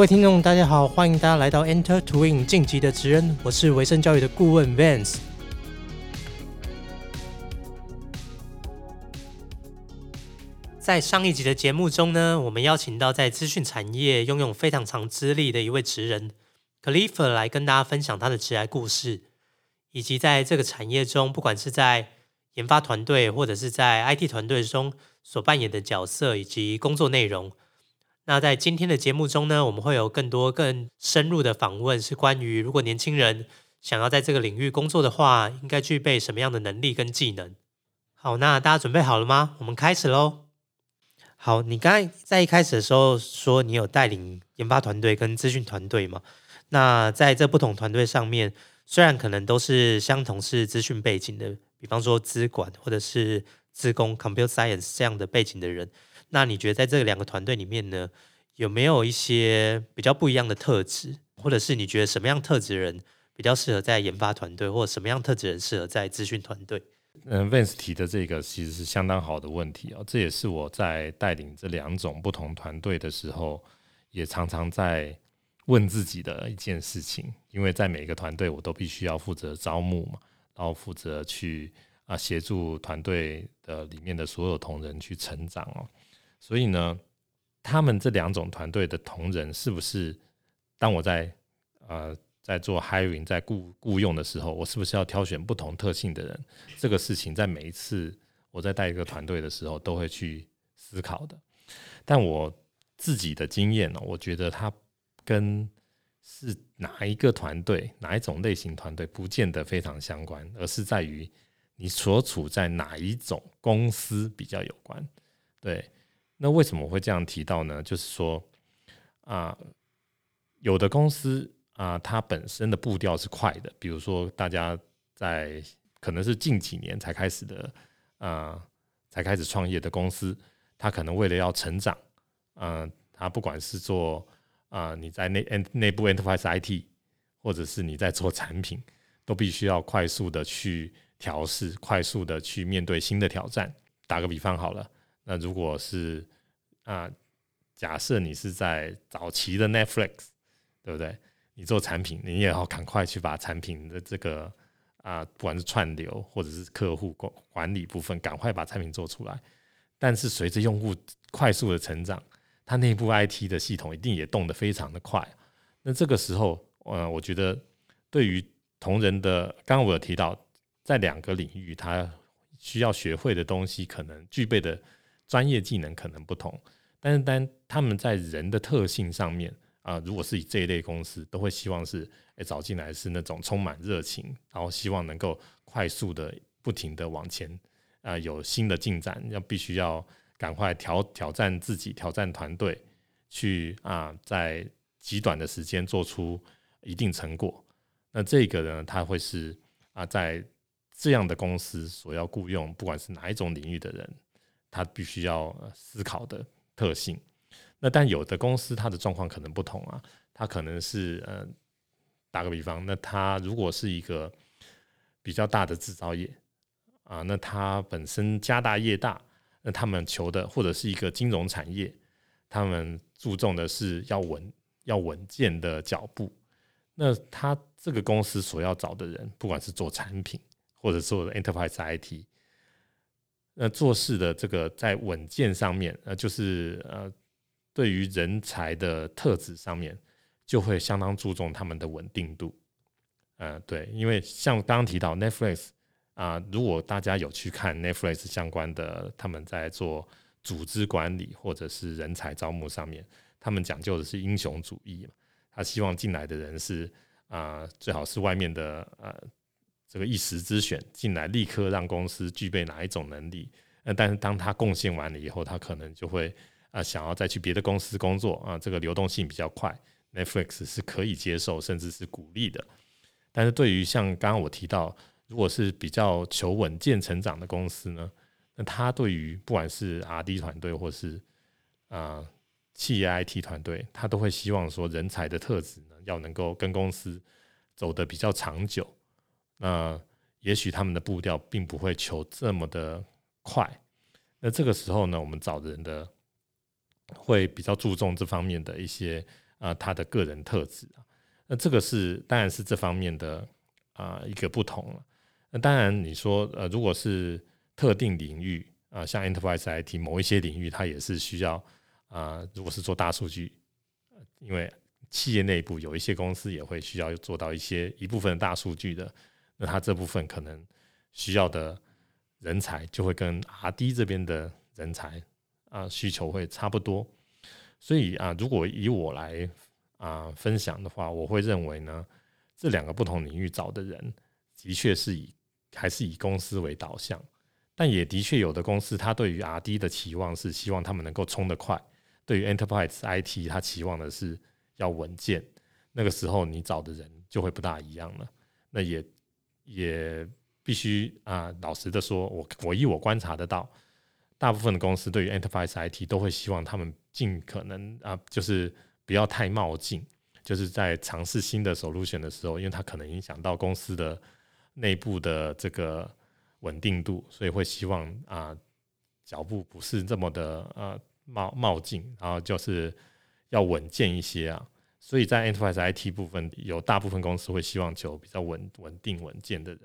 各位听众，大家好，欢迎大家来到 Enter Twin 晋级的职人，我是维生教育的顾问 Vance。在上一集的节目中呢，我们邀请到在资讯产业拥有非常长资历的一位职人 c l i f f 来跟大家分享他的职业故事，以及在这个产业中，不管是在研发团队或者是在 IT 团队中所扮演的角色以及工作内容。那在今天的节目中呢，我们会有更多更深入的访问，是关于如果年轻人想要在这个领域工作的话，应该具备什么样的能力跟技能。好，那大家准备好了吗？我们开始喽。好，你刚才在一开始的时候说你有带领研发团队跟资讯团队嘛？那在这不同团队上面，虽然可能都是相同是资讯背景的，比方说资管或者是资工 （computer science） 这样的背景的人。那你觉得在这两个团队里面呢，有没有一些比较不一样的特质，或者是你觉得什么样特质的人比较适合在研发团队，或者什么样特质的人适合在资讯团队？嗯，Vance 提的这个其实是相当好的问题哦，这也是我在带领这两种不同团队的时候，也常常在问自己的一件事情。因为在每个团队，我都必须要负责招募嘛，然后负责去啊协助团队的里面的所有同仁去成长哦。所以呢，他们这两种团队的同仁，是不是当我在呃在做 hiring 在雇雇佣的时候，我是不是要挑选不同特性的人？这个事情在每一次我在带一个团队的时候，都会去思考的。但我自己的经验呢，我觉得它跟是哪一个团队、哪一种类型团队，不见得非常相关，而是在于你所处在哪一种公司比较有关。对。那为什么我会这样提到呢？就是说，啊，有的公司啊，它本身的步调是快的，比如说大家在可能是近几年才开始的啊，才开始创业的公司，它可能为了要成长，嗯，它不管是做啊，你在内内部 enterprise IT，或者是你在做产品，都必须要快速的去调试，快速的去面对新的挑战。打个比方好了。那如果是啊，假设你是在早期的 Netflix，对不对？你做产品，你也要赶快去把产品的这个啊，不管是串流或者是客户管管理部分，赶快把产品做出来。但是随着用户快速的成长，它内部 IT 的系统一定也动得非常的快。那这个时候，呃，我觉得对于同仁的，刚刚我有提到，在两个领域，他需要学会的东西，可能具备的。专业技能可能不同，但是当他们在人的特性上面啊，如果是以这一类公司，都会希望是诶找进来是那种充满热情，然后希望能够快速的、不停的往前啊，有新的进展，要必须要赶快挑挑战自己、挑战团队，去啊，在极短的时间做出一定成果。那这个呢，他会是啊，在这样的公司所要雇佣，不管是哪一种领域的人。他必须要思考的特性，那但有的公司它的状况可能不同啊，它可能是呃，打个比方，那它如果是一个比较大的制造业啊，那它本身家大业大，那他们求的或者是一个金融产业，他们注重的是要稳要稳健的脚步，那他这个公司所要找的人，不管是做产品或者做 enterprise IT。那做事的这个在稳健上面，呃，就是呃，对于人才的特质上面，就会相当注重他们的稳定度。呃，对，因为像刚刚提到 Netflix 啊，如果大家有去看 Netflix 相关的，他们在做组织管理或者是人才招募上面，他们讲究的是英雄主义嘛，他希望进来的人是啊，最好是外面的呃。这个一时之选进来，立刻让公司具备哪一种能力？那但是当他贡献完了以后，他可能就会啊想要再去别的公司工作啊，这个流动性比较快，Netflix 是可以接受甚至是鼓励的。但是对于像刚刚我提到，如果是比较求稳健成长的公司呢，那他对于不管是 R&D 团队或是啊企业 IT 团队，他都会希望说人才的特质呢要能够跟公司走得比较长久。那也许他们的步调并不会求这么的快，那这个时候呢，我们找人的会比较注重这方面的一些啊他的个人特质啊。那这个是当然是这方面的啊一个不同了。那当然你说呃如果是特定领域啊，像 Enterprise IT 某一些领域，它也是需要啊，如果是做大数据，因为企业内部有一些公司也会需要做到一些一部分大数据的，那他这部分可能需要的人才就会跟 R D 这边的人才啊需求会差不多。所以啊，如果以我来啊分享的话，我会认为呢，这两个不同领域找的人，的确是以还是以公司为导向，但也的确有的公司，它对于 R D 的期望是希望他们能够冲得快，对于 Enterprise IT，它期望的是。要稳健，那个时候你找的人就会不大一样了。那也也必须啊，老实的说，我我以我观察得到，大部分的公司对于 Enterprise IT 都会希望他们尽可能啊，就是不要太冒进，就是在尝试新的 solution 的时候，因为它可能影响到公司的内部的这个稳定度，所以会希望啊，脚步不是这么的呃冒冒进，然后就是。要稳健一些啊，所以在 enterprise IT 部分，有大部分公司会希望求比较稳稳定稳健的人。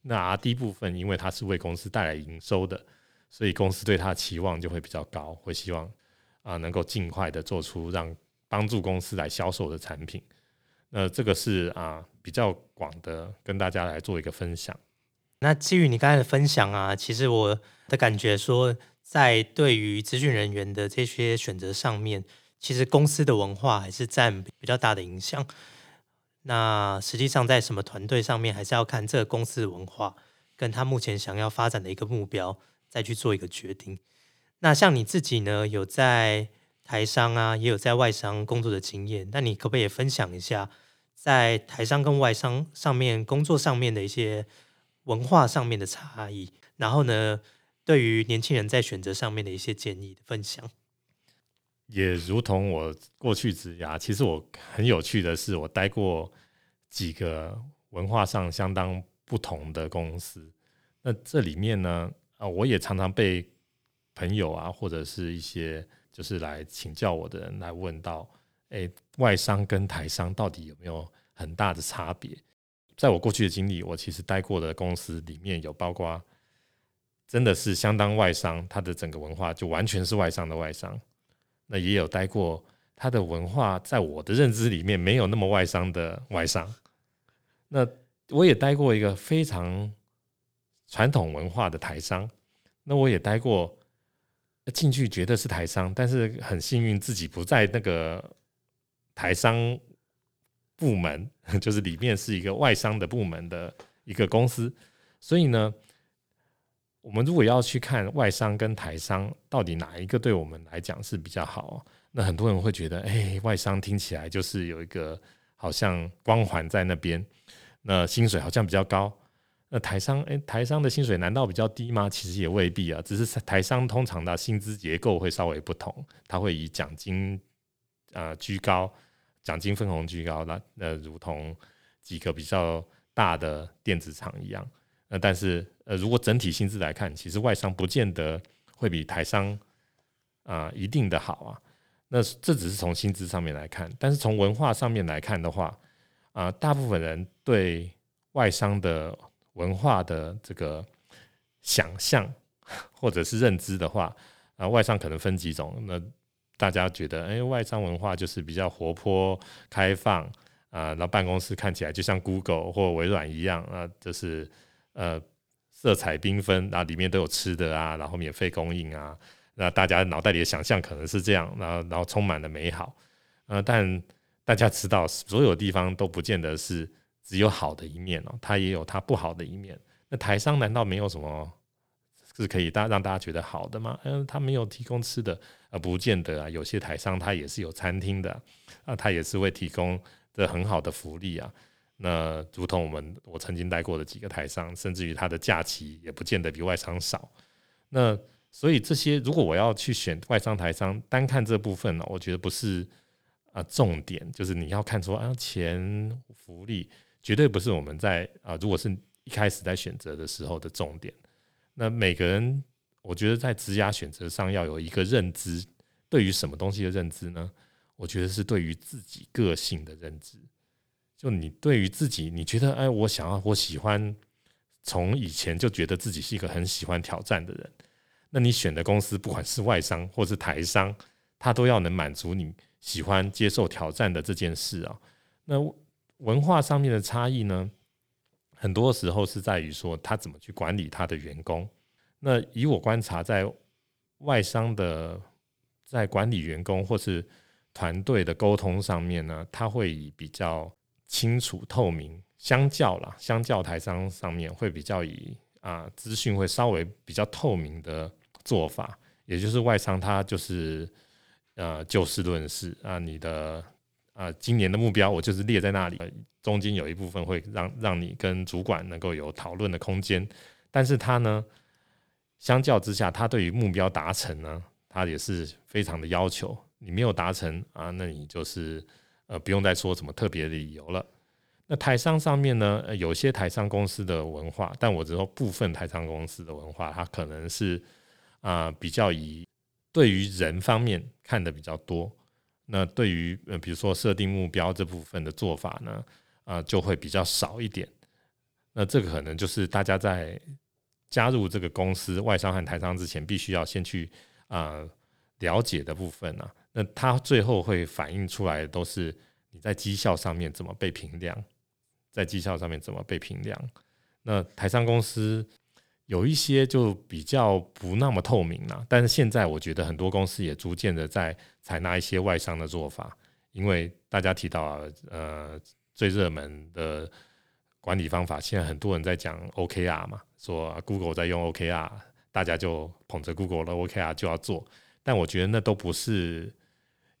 那 R D 部分，因为它是为公司带来营收的，所以公司对它的期望就会比较高，会希望啊能够尽快的做出让帮助公司来销售的产品。那这个是啊比较广的，跟大家来做一个分享。那基于你刚才的分享啊，其实我的感觉说，在对于资讯人员的这些选择上面。其实公司的文化还是占比较大的影响。那实际上在什么团队上面，还是要看这个公司的文化跟他目前想要发展的一个目标，再去做一个决定。那像你自己呢，有在台商啊，也有在外商工作的经验。那你可不可以分享一下，在台商跟外商上面工作上面的一些文化上面的差异？然后呢，对于年轻人在选择上面的一些建议的分享？也如同我过去职涯，其实我很有趣的是，我待过几个文化上相当不同的公司。那这里面呢，啊，我也常常被朋友啊，或者是一些就是来请教我的人来问到，哎，外商跟台商到底有没有很大的差别？在我过去的经历，我其实待过的公司里面有包括真的是相当外商，它的整个文化就完全是外商的外商。那也有待过，他的文化在我的认知里面没有那么外商的外商。那我也待过一个非常传统文化的台商。那我也待过进去觉得是台商，但是很幸运自己不在那个台商部门，就是里面是一个外商的部门的一个公司。所以呢。我们如果要去看外商跟台商到底哪一个对我们来讲是比较好，那很多人会觉得，哎，外商听起来就是有一个好像光环在那边，那薪水好像比较高。那台商，哎，台商的薪水难道比较低吗？其实也未必啊，只是台商通常的薪资结构会稍微不同，它会以奖金啊居高，奖金分红居高，那那如同几个比较大的电子厂一样。那但是，呃，如果整体薪资来看，其实外商不见得会比台商啊一定的好啊。那这只是从薪资上面来看，但是从文化上面来看的话，啊，大部分人对外商的文化的这个想象或者是认知的话，啊，外商可能分几种。那大家觉得，哎，外商文化就是比较活泼、开放啊，然后办公室看起来就像 Google 或微软一样啊，就是。呃，色彩缤纷，啊里面都有吃的啊，然后免费供应啊，那大家脑袋里的想象可能是这样，然后然后充满了美好，呃，但大家知道，所有地方都不见得是只有好的一面哦，它也有它不好的一面。那台商难道没有什么是可以大让大家觉得好的吗？嗯，他没有提供吃的，呃，不见得啊，有些台商他也是有餐厅的，啊，他也是会提供的很好的福利啊。那如同我们我曾经待过的几个台商，甚至于他的假期也不见得比外商少。那所以这些，如果我要去选外商台商，单看这部分呢，我觉得不是啊重点，就是你要看说啊钱福利，绝对不是我们在啊如果是一开始在选择的时候的重点。那每个人，我觉得在职涯选择上要有一个认知，对于什么东西的认知呢？我觉得是对于自己个性的认知。就你对于自己，你觉得哎，我想要，我喜欢，从以前就觉得自己是一个很喜欢挑战的人。那你选的公司，不管是外商或是台商，它都要能满足你喜欢接受挑战的这件事啊。那文化上面的差异呢，很多时候是在于说他怎么去管理他的员工。那以我观察，在外商的在管理员工或是团队的沟通上面呢，他会以比较。清楚透明，相较啦，相较台商上面会比较以啊资讯会稍微比较透明的做法，也就是外商它就是呃就事论事啊，你的啊今年的目标我就是列在那里，中间有一部分会让让你跟主管能够有讨论的空间，但是他呢，相较之下，他对于目标达成呢，他也是非常的要求，你没有达成啊，那你就是。呃，不用再说什么特别的理由了。那台商上面呢，有些台商公司的文化，但我只说部分台商公司的文化，它可能是啊比较以对于人方面看的比较多。那对于呃，比如说设定目标这部分的做法呢，啊就会比较少一点。那这个可能就是大家在加入这个公司外商和台商之前，必须要先去啊了解的部分呢。那它最后会反映出来的都是你在绩效上面怎么被评量，在绩效上面怎么被评量。那台商公司有一些就比较不那么透明了，但是现在我觉得很多公司也逐渐的在采纳一些外商的做法，因为大家提到啊，呃，最热门的管理方法，现在很多人在讲 OKR 嘛，说 Google 在用 OKR，大家就捧着 Google 的 OKR 就要做，但我觉得那都不是。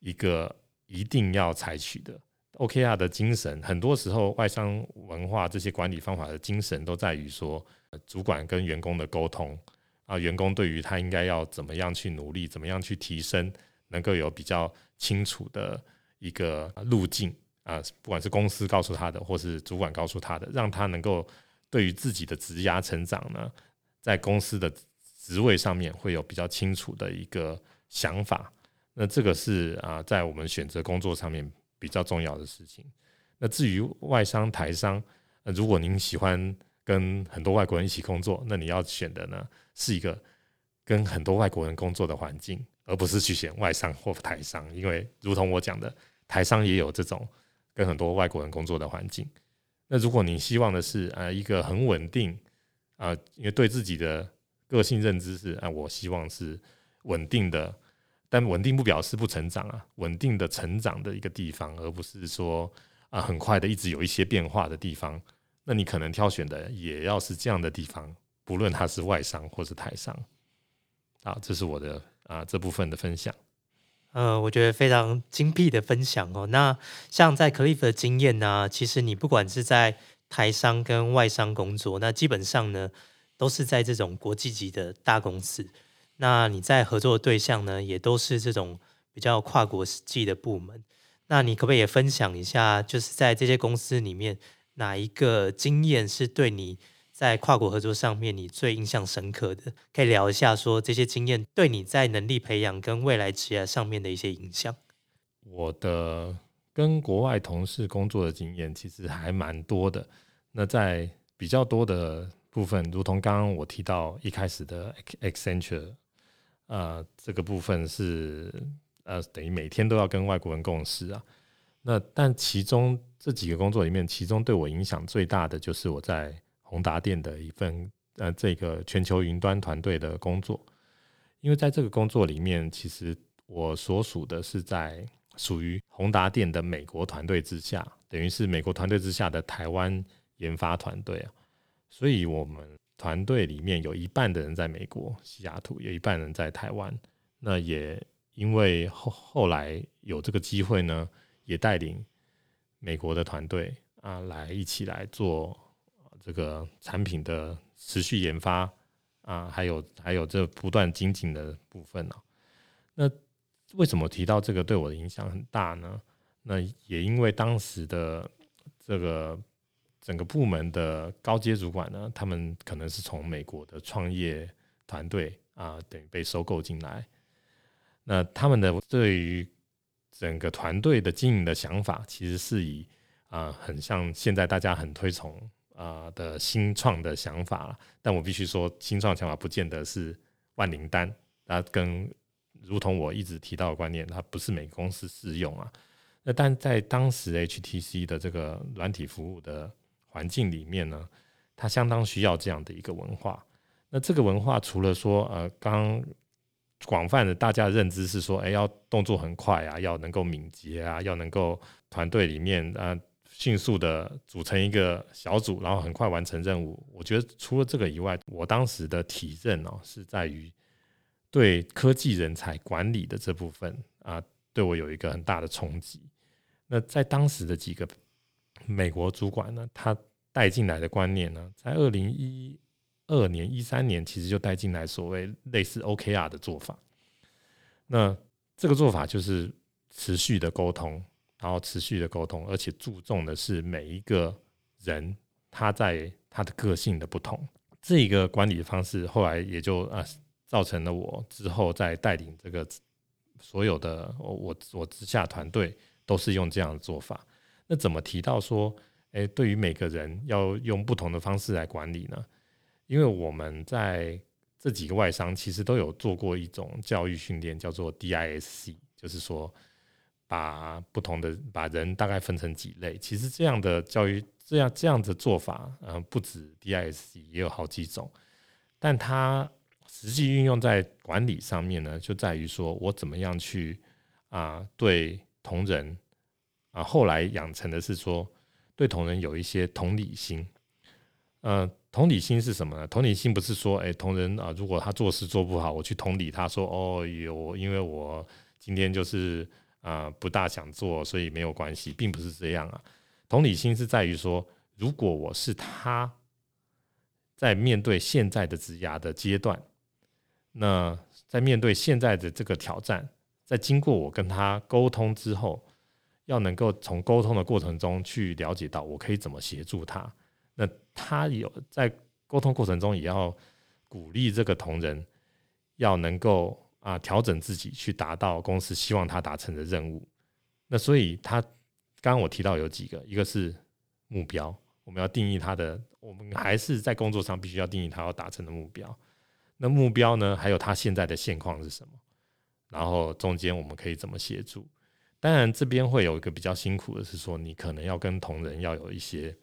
一个一定要采取的 OKR 的精神，很多时候外商文化这些管理方法的精神都在于说，主管跟员工的沟通啊，员工对于他应该要怎么样去努力，怎么样去提升，能够有比较清楚的一个路径啊，不管是公司告诉他的，或是主管告诉他的，让他能够对于自己的职涯成长呢，在公司的职位上面会有比较清楚的一个想法。那这个是啊，在我们选择工作上面比较重要的事情。那至于外商、台商，那如果您喜欢跟很多外国人一起工作，那你要选的呢是一个跟很多外国人工作的环境，而不是去选外商或台商。因为如同我讲的，台商也有这种跟很多外国人工作的环境。那如果你希望的是啊一个很稳定啊，因为对自己的个性认知是啊，我希望是稳定的。但稳定不表示不成长啊，稳定的成长的一个地方，而不是说啊很快的一直有一些变化的地方。那你可能挑选的也要是这样的地方，不论它是外商或是台商。啊，这是我的啊这部分的分享。呃，我觉得非常精辟的分享哦。那像在 Cliff 的经验呢，其实你不管是在台商跟外商工作，那基本上呢都是在这种国际级的大公司。那你在合作的对象呢，也都是这种比较跨国际的部门。那你可不可以也分享一下，就是在这些公司里面，哪一个经验是对你在跨国合作上面你最印象深刻的？可以聊一下，说这些经验对你在能力培养跟未来职业上面的一些影响。我的跟国外同事工作的经验其实还蛮多的。那在比较多的部分，如同刚刚我提到一开始的 Accenture。呃，这个部分是呃，等于每天都要跟外国人共事啊。那但其中这几个工作里面，其中对我影响最大的就是我在宏达电的一份呃这个全球云端团队的工作。因为在这个工作里面，其实我所属的是在属于宏达电的美国团队之下，等于是美国团队之下的台湾研发团队啊。所以我们。团队里面有一半的人在美国西雅图，有一半人在台湾。那也因为后后来有这个机会呢，也带领美国的团队啊，来一起来做这个产品的持续研发啊，还有还有这不断精进的部分呢。那为什么提到这个对我的影响很大呢？那也因为当时的这个。整个部门的高阶主管呢，他们可能是从美国的创业团队啊，等于被收购进来。那他们的对于整个团队的经营的想法，其实是以啊，很像现在大家很推崇啊的新创的想法。但我必须说，新创想法不见得是万灵丹，它跟如同我一直提到的观念，它不是每个公司适用啊。那但在当时 HTC 的这个软体服务的环境里面呢，它相当需要这样的一个文化。那这个文化除了说，呃，刚广泛的大家的认知是说，哎，要动作很快啊，要能够敏捷啊，要能够团队里面啊迅速的组成一个小组，然后很快完成任务。我觉得除了这个以外，我当时的体认哦，是在于对科技人才管理的这部分啊，对我有一个很大的冲击。那在当时的几个美国主管呢，他带进来的观念呢，在二零一。二年一三年，其实就带进来所谓类似 OKR 的做法。那这个做法就是持续的沟通，然后持续的沟通，而且注重的是每一个人他在他的个性的不同。这一个管理的方式后来也就啊，造成了我之后在带领这个所有的我我之下团队都是用这样的做法。那怎么提到说，诶，对于每个人要用不同的方式来管理呢？因为我们在这几个外商其实都有做过一种教育训练，叫做 DISC，就是说把不同的把人大概分成几类。其实这样的教育这样这样的做法，嗯，不止 DISC，也有好几种。但它实际运用在管理上面呢，就在于说我怎么样去啊对同仁啊，后来养成的是说对同仁有一些同理心，嗯。同理心是什么呢？同理心不是说，哎，同仁啊，如果他做事做不好，我去同理他说，哦，有，因为我今天就是啊不大想做，所以没有关系，并不是这样啊。同理心是在于说，如果我是他，在面对现在的职涯的阶段，那在面对现在的这个挑战，在经过我跟他沟通之后，要能够从沟通的过程中去了解到，我可以怎么协助他。那他有在沟通过程中，也要鼓励这个同仁要能够啊调整自己，去达到公司希望他达成的任务。那所以他刚刚我提到有几个，一个是目标，我们要定义他的，我们还是在工作上必须要定义他要达成的目标。那目标呢，还有他现在的现况是什么？然后中间我们可以怎么协助？当然这边会有一个比较辛苦的是说，你可能要跟同仁要有一些。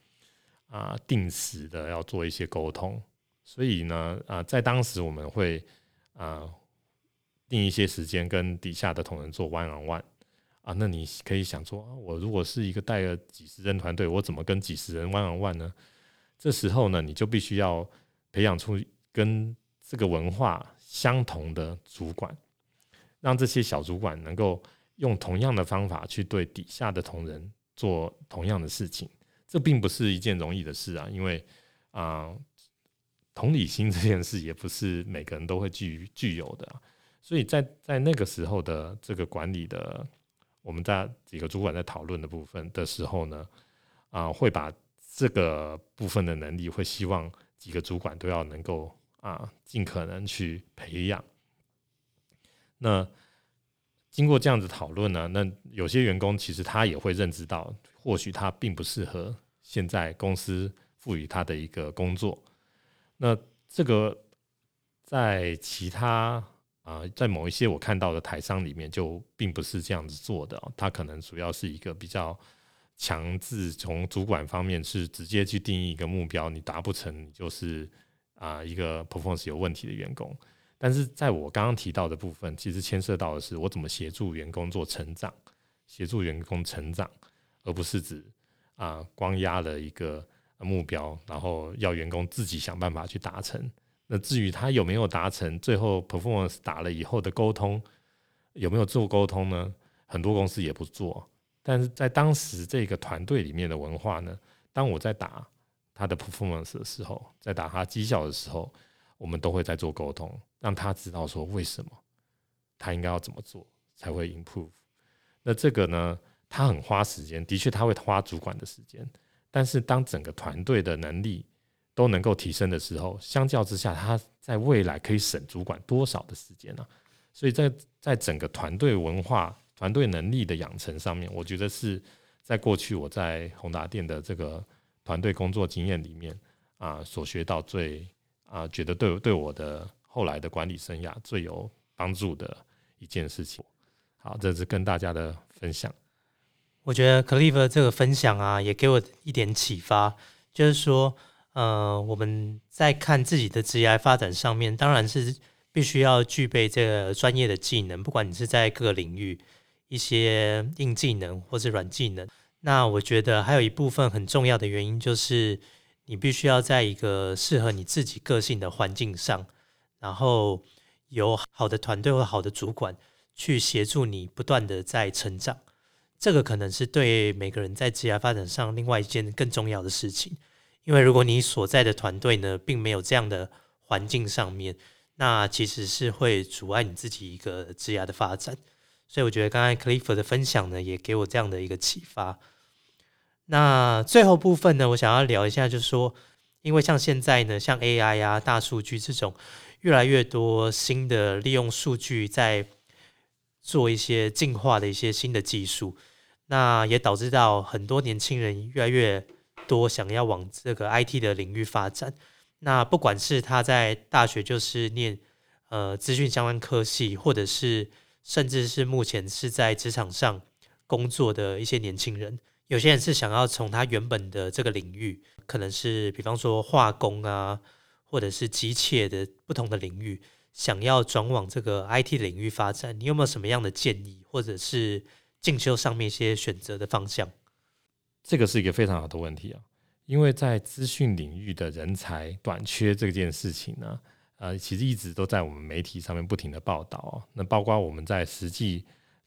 啊，定时的要做一些沟通，所以呢，啊，在当时我们会啊定一些时间跟底下的同仁做 one on one 啊，那你可以想说，我如果是一个带了几十人团队，我怎么跟几十人 one on one 呢？这时候呢，你就必须要培养出跟这个文化相同的主管，让这些小主管能够用同样的方法去对底下的同仁做同样的事情。这并不是一件容易的事啊，因为啊，同理心这件事也不是每个人都会具具有的，所以在在那个时候的这个管理的，我们在几个主管在讨论的部分的时候呢，啊，会把这个部分的能力，会希望几个主管都要能够啊，尽可能去培养。那经过这样子讨论呢，那有些员工其实他也会认知到，或许他并不适合。现在公司赋予他的一个工作，那这个在其他啊，在某一些我看到的台商里面，就并不是这样子做的。他可能主要是一个比较强制，从主管方面是直接去定义一个目标，你达不成，你就是啊一个 performance 有问题的员工。但是在我刚刚提到的部分，其实牵涉到的是我怎么协助员工做成长，协助员工成长，而不是指。啊，光压了一个目标，然后要员工自己想办法去达成。那至于他有没有达成，最后 performance 打了以后的沟通有没有做沟通呢？很多公司也不做。但是在当时这个团队里面的文化呢，当我在打他的 performance 的时候，在打他绩效的时候，我们都会在做沟通，让他知道说为什么他应该要怎么做才会 improve。那这个呢？他很花时间，的确他会花主管的时间，但是当整个团队的能力都能够提升的时候，相较之下，他在未来可以省主管多少的时间呢？所以在在整个团队文化团队能力的养成上面，我觉得是在过去我在宏达电的这个团队工作经验里面啊，所学到最啊，觉得对对我的后来的管理生涯最有帮助的一件事情。好，这是跟大家的分享。我觉得 Clive 这个分享啊，也给我一点启发，就是说，呃，我们在看自己的职业发展上面，当然是必须要具备这个专业的技能，不管你是在各个领域一些硬技能或是软技能。那我觉得还有一部分很重要的原因，就是你必须要在一个适合你自己个性的环境上，然后有好的团队或好的主管去协助你不断的在成长。这个可能是对每个人在职业发展上另外一件更重要的事情，因为如果你所在的团队呢，并没有这样的环境上面，那其实是会阻碍你自己一个职业的发展。所以我觉得刚才 Clifford 的分享呢，也给我这样的一个启发。那最后部分呢，我想要聊一下，就是说，因为像现在呢，像 AI 啊、大数据这种越来越多新的利用数据在。做一些进化的一些新的技术，那也导致到很多年轻人越来越多想要往这个 IT 的领域发展。那不管是他在大学就是念呃资讯相关科系，或者是甚至是目前是在职场上工作的一些年轻人，有些人是想要从他原本的这个领域，可能是比方说化工啊，或者是机械的不同的领域。想要转往这个 IT 领域发展，你有没有什么样的建议，或者是进修上面一些选择的方向？这个是一个非常好的问题啊，因为在资讯领域的人才短缺这件事情呢，呃，其实一直都在我们媒体上面不停的报道啊。那包括我们在实际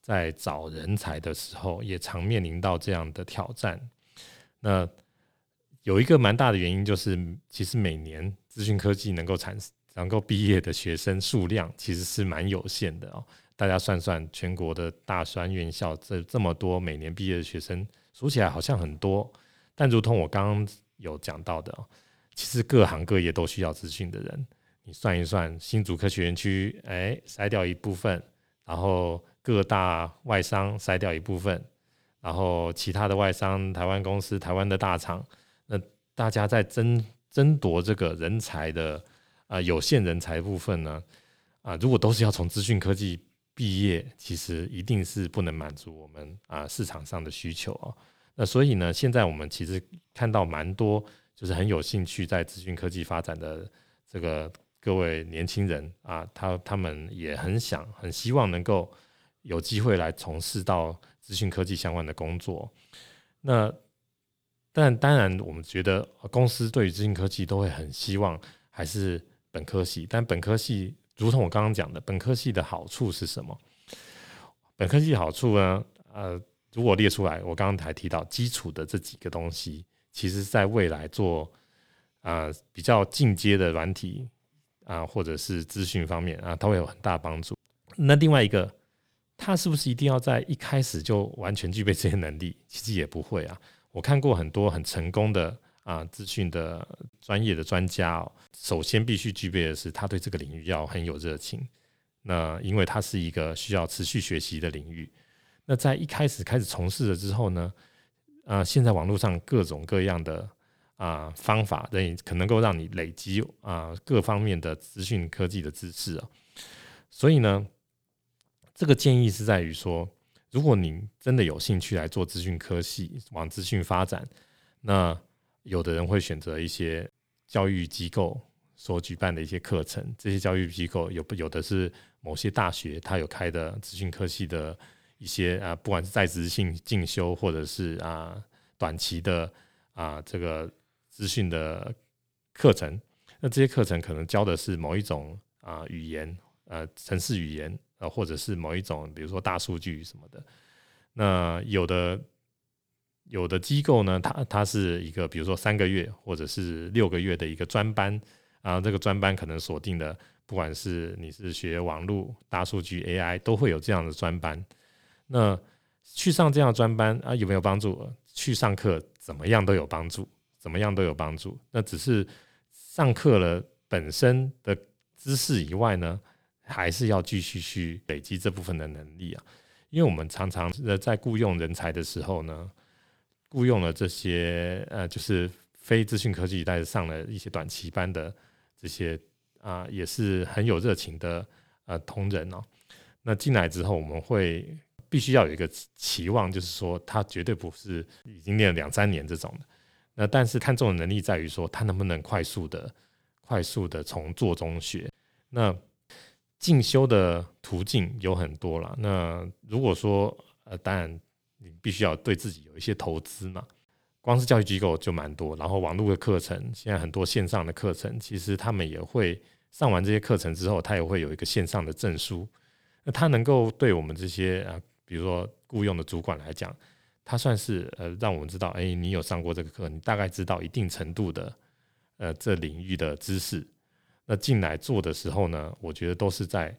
在找人才的时候，也常面临到这样的挑战。那有一个蛮大的原因，就是其实每年资讯科技能够产。能够毕业的学生数量其实是蛮有限的哦。大家算算，全国的大专院校这这么多，每年毕业的学生数起来好像很多，但如同我刚刚有讲到的，其实各行各业都需要资讯的人。你算一算，新竹科学园区，哎，筛掉一部分，然后各大外商筛掉一部分，然后其他的外商、台湾公司、台湾的大厂，那大家在争争夺这个人才的。啊，有限人才部分呢，啊，如果都是要从资讯科技毕业，其实一定是不能满足我们啊市场上的需求哦。那所以呢，现在我们其实看到蛮多，就是很有兴趣在资讯科技发展的这个各位年轻人啊，他他们也很想、很希望能够有机会来从事到资讯科技相关的工作。那但当然，我们觉得公司对于资讯科技都会很希望还是。本科系，但本科系如同我刚刚讲的，本科系的好处是什么？本科系好处呢？呃，如果列出来，我刚刚才提到基础的这几个东西，其实在未来做啊比较进阶的软体啊，或者是资讯方面啊，它会有很大帮助。那另外一个，他是不是一定要在一开始就完全具备这些能力？其实也不会啊。我看过很多很成功的。啊，资讯的专业的专家哦，首先必须具备的是他对这个领域要很有热情。那因为它是一个需要持续学习的领域。那在一开始开始从事了之后呢，啊，现在网络上各种各样的啊方法，等可能够让你累积啊各方面的资讯科技的知识啊。所以呢，这个建议是在于说，如果您真的有兴趣来做资讯科技，往资讯发展，那有的人会选择一些教育机构所举办的一些课程，这些教育机构有不有的是某些大学，它有开的资讯科技的一些啊，不管是在职性进修，或者是啊短期的啊这个资讯的课程，那这些课程可能教的是某一种啊语言，呃，城市语言，呃，或者是某一种，比如说大数据什么的，那有的。有的机构呢，它它是一个，比如说三个月或者是六个月的一个专班，然后这个专班可能锁定的，不管是你是学网络、大数据、AI，都会有这样的专班。那去上这样的专班啊，有没有帮助？去上课怎么样都有帮助，怎么样都有帮助。那只是上课了本身的知识以外呢，还是要继续去累积这部分的能力啊。因为我们常常呃在雇佣人才的时候呢，雇佣了这些呃就是非资讯科技但是上了一些短期班的这些啊也是很有热情的呃同仁哦。那进来之后，我们会必须要有一个期望，就是说他绝对不是已经练了两三年这种的。那但是看重的能力在于说他能不能快速的、快速的从做中学。那进修的途径有很多了。那如果说呃，当然你必须要对自己有一些投资嘛。光是教育机构就蛮多，然后网络的课程，现在很多线上的课程，其实他们也会上完这些课程之后，他也会有一个线上的证书。那他能够对我们这些啊，比如说雇佣的主管来讲，他算是呃，让我们知道，哎，你有上过这个课，你大概知道一定程度的呃这领域的知识。那进来做的时候呢，我觉得都是在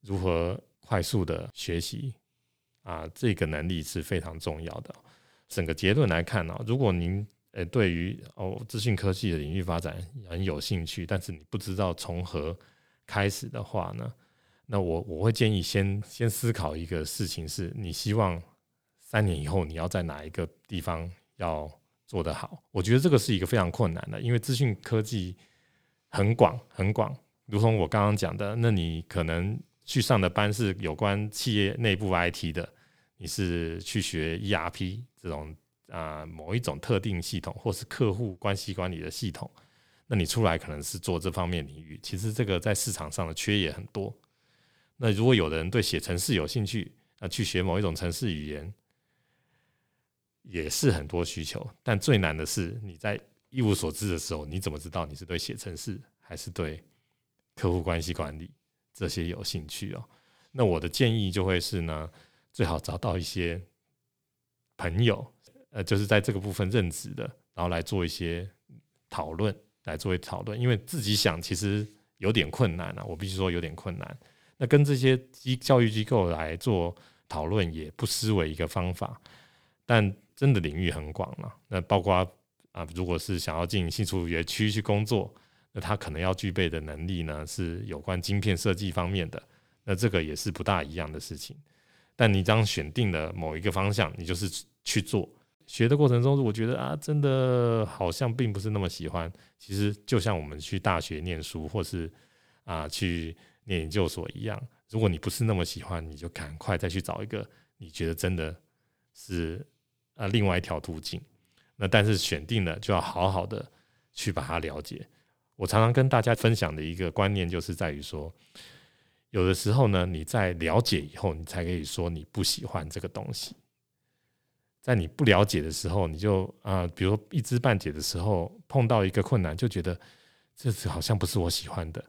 如何快速的学习啊，这个能力是非常重要的。整个结论来看呢，如果您呃对于哦资讯科技的领域发展很有兴趣，但是你不知道从何开始的话呢，那我我会建议先先思考一个事情，是你希望三年以后你要在哪一个地方要做得好？我觉得这个是一个非常困难的，因为资讯科技。很广很广，如同我刚刚讲的，那你可能去上的班是有关企业内部 IT 的，你是去学 ERP 这种啊某一种特定系统，或是客户关系管理的系统，那你出来可能是做这方面领域。其实这个在市场上的缺也很多。那如果有的人对写程式有兴趣，那去学某一种程式语言，也是很多需求。但最难的是你在。一无所知的时候，你怎么知道你是对写程式还是对客户关系管理这些有兴趣哦？那我的建议就会是呢，最好找到一些朋友，呃，就是在这个部分任职的，然后来做一些讨论，来作为讨论。因为自己想其实有点困难啊，我必须说有点困难。那跟这些机教育机构来做讨论，也不失为一个方法。但真的领域很广了，那包括。啊，如果是想要进新竹园区去工作，那他可能要具备的能力呢，是有关晶片设计方面的。那这个也是不大一样的事情。但你当选定了某一个方向，你就是去做。学的过程中，如果觉得啊，真的好像并不是那么喜欢，其实就像我们去大学念书，或是啊去念研究所一样，如果你不是那么喜欢，你就赶快再去找一个你觉得真的是啊另外一条途径。那但是选定了就要好好的去把它了解。我常常跟大家分享的一个观念就是在于说，有的时候呢，你在了解以后，你才可以说你不喜欢这个东西。在你不了解的时候，你就啊，比如一知半解的时候，碰到一个困难，就觉得这次好像不是我喜欢的。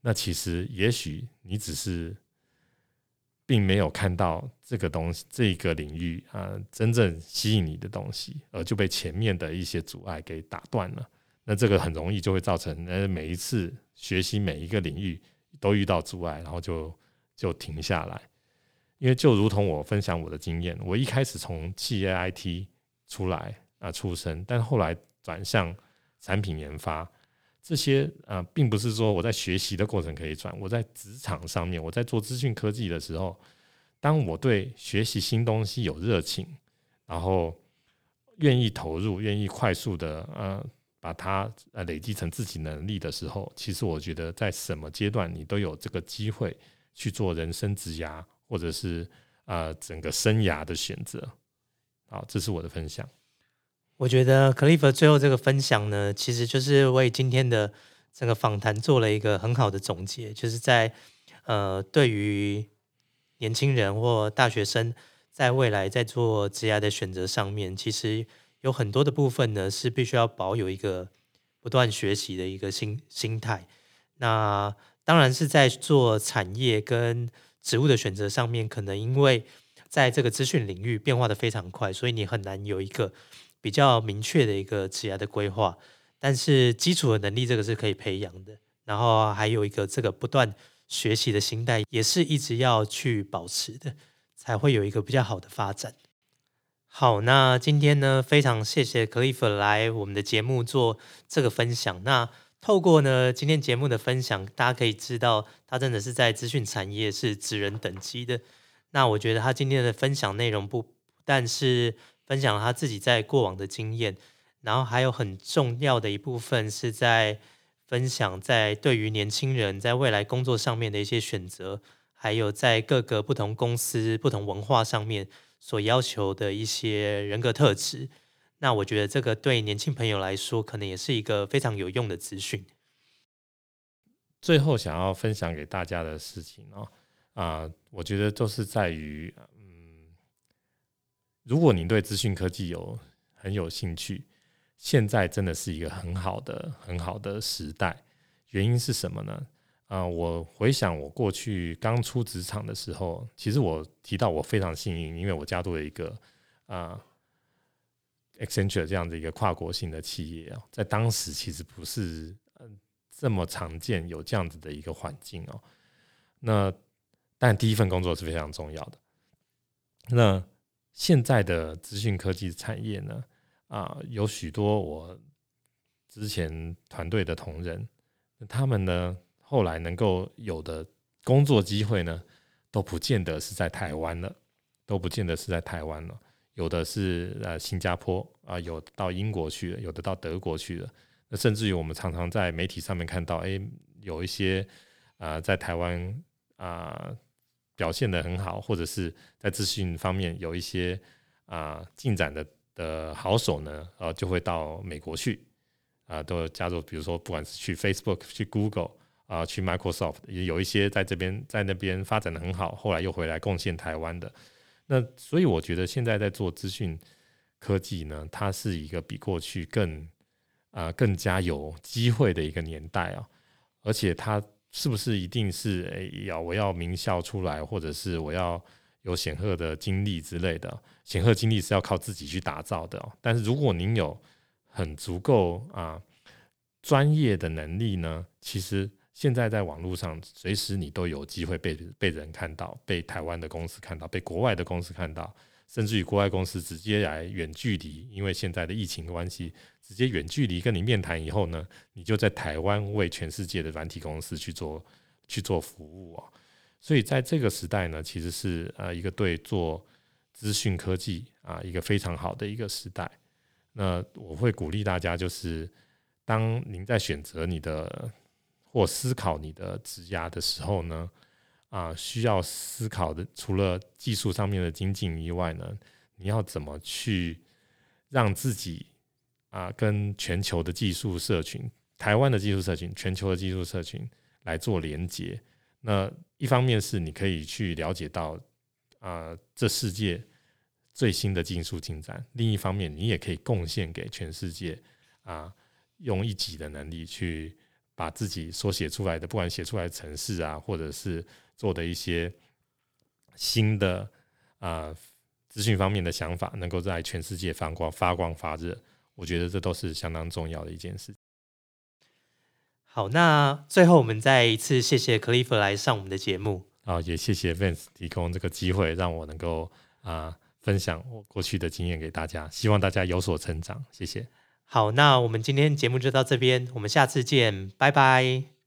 那其实也许你只是。并没有看到这个东西，这个领域啊，真正吸引你的东西，而就被前面的一些阻碍给打断了。那这个很容易就会造成，呃，每一次学习每一个领域都遇到阻碍，然后就就停下来。因为就如同我分享我的经验，我一开始从企业 IT 出来啊出身，但后来转向产品研发。这些啊，并不是说我在学习的过程可以转，我在职场上面，我在做资讯科技的时候，当我对学习新东西有热情，然后愿意投入，愿意快速的呃把它呃累积成自己能力的时候，其实我觉得在什么阶段你都有这个机会去做人生职涯或者是啊整个生涯的选择。好，这是我的分享。我觉得 Cliff 最后这个分享呢，其实就是为今天的整个访谈做了一个很好的总结，就是在呃，对于年轻人或大学生在未来在做职业的选择上面，其实有很多的部分呢是必须要保有一个不断学习的一个心心态。那当然是在做产业跟职务的选择上面，可能因为在这个资讯领域变化的非常快，所以你很难有一个。比较明确的一个职业的规划，但是基础的能力这个是可以培养的，然后还有一个这个不断学习的心态，也是一直要去保持的，才会有一个比较好的发展。好，那今天呢，非常谢谢 Cliff 来我们的节目做这个分享。那透过呢今天节目的分享，大家可以知道他真的是在资讯产业是职人等级的。那我觉得他今天的分享内容不但是分享他自己在过往的经验，然后还有很重要的一部分是在分享在对于年轻人在未来工作上面的一些选择，还有在各个不同公司、不同文化上面所要求的一些人格特质。那我觉得这个对年轻朋友来说，可能也是一个非常有用的资讯。最后想要分享给大家的事情哦，啊，我觉得都是在于，如果你对资讯科技有很有兴趣，现在真的是一个很好的、很好的时代。原因是什么呢？啊，我回想我过去刚出职场的时候，其实我提到我非常幸运，因为我加入了一个啊，Accenture 这样的一个跨国性的企业啊，在当时其实不是嗯。这么常见有这样子的一个环境哦，那但第一份工作是非常重要的。那现在的资讯科技产业呢，啊，有许多我之前团队的同仁，他们呢后来能够有的工作机会呢，都不见得是在台湾了，都不见得是在台湾了，有的是呃新加坡啊，有到英国去了，有的到德国去了。那甚至于我们常常在媒体上面看到，哎，有一些啊在台湾啊表现的很好，或者是在资讯方面有一些啊进展的的好手呢，呃，就会到美国去啊，都加入，比如说不管是去 Facebook、去 Google 啊、去 Microsoft，也有一些在这边在那边发展的很好，后来又回来贡献台湾的。那所以我觉得现在在做资讯科技呢，它是一个比过去更啊，更加有机会的一个年代啊！而且它是不是一定是诶要我要名校出来，或者是我要有显赫的经历之类的？显赫经历是要靠自己去打造的。但是如果您有很足够啊专业的能力呢，其实现在在网络上随时你都有机会被被人看到，被台湾的公司看到，被国外的公司看到。甚至于国外公司直接来远距离，因为现在的疫情关系，直接远距离跟你面谈以后呢，你就在台湾为全世界的软体公司去做去做服务啊。所以在这个时代呢，其实是呃一个对做资讯科技啊一个非常好的一个时代。那我会鼓励大家，就是当您在选择你的或思考你的职涯的时候呢。啊，需要思考的除了技术上面的精进以外呢，你要怎么去让自己啊跟全球的技术社群、台湾的技术社群、全球的技术社群来做连接？那一方面是你可以去了解到啊这世界最新的技术进展，另一方面你也可以贡献给全世界啊，用一己的能力去把自己所写出来的，不管写出来的程式啊，或者是做的一些新的啊资讯方面的想法，能够在全世界发光发光发热，我觉得这都是相当重要的一件事。好，那最后我们再一次谢谢 Cliff 来上我们的节目啊，也谢谢 Vance 提供这个机会，让我能够啊分享我过去的经验给大家，希望大家有所成长。谢谢。好，那我们今天节目就到这边，我们下次见，拜拜。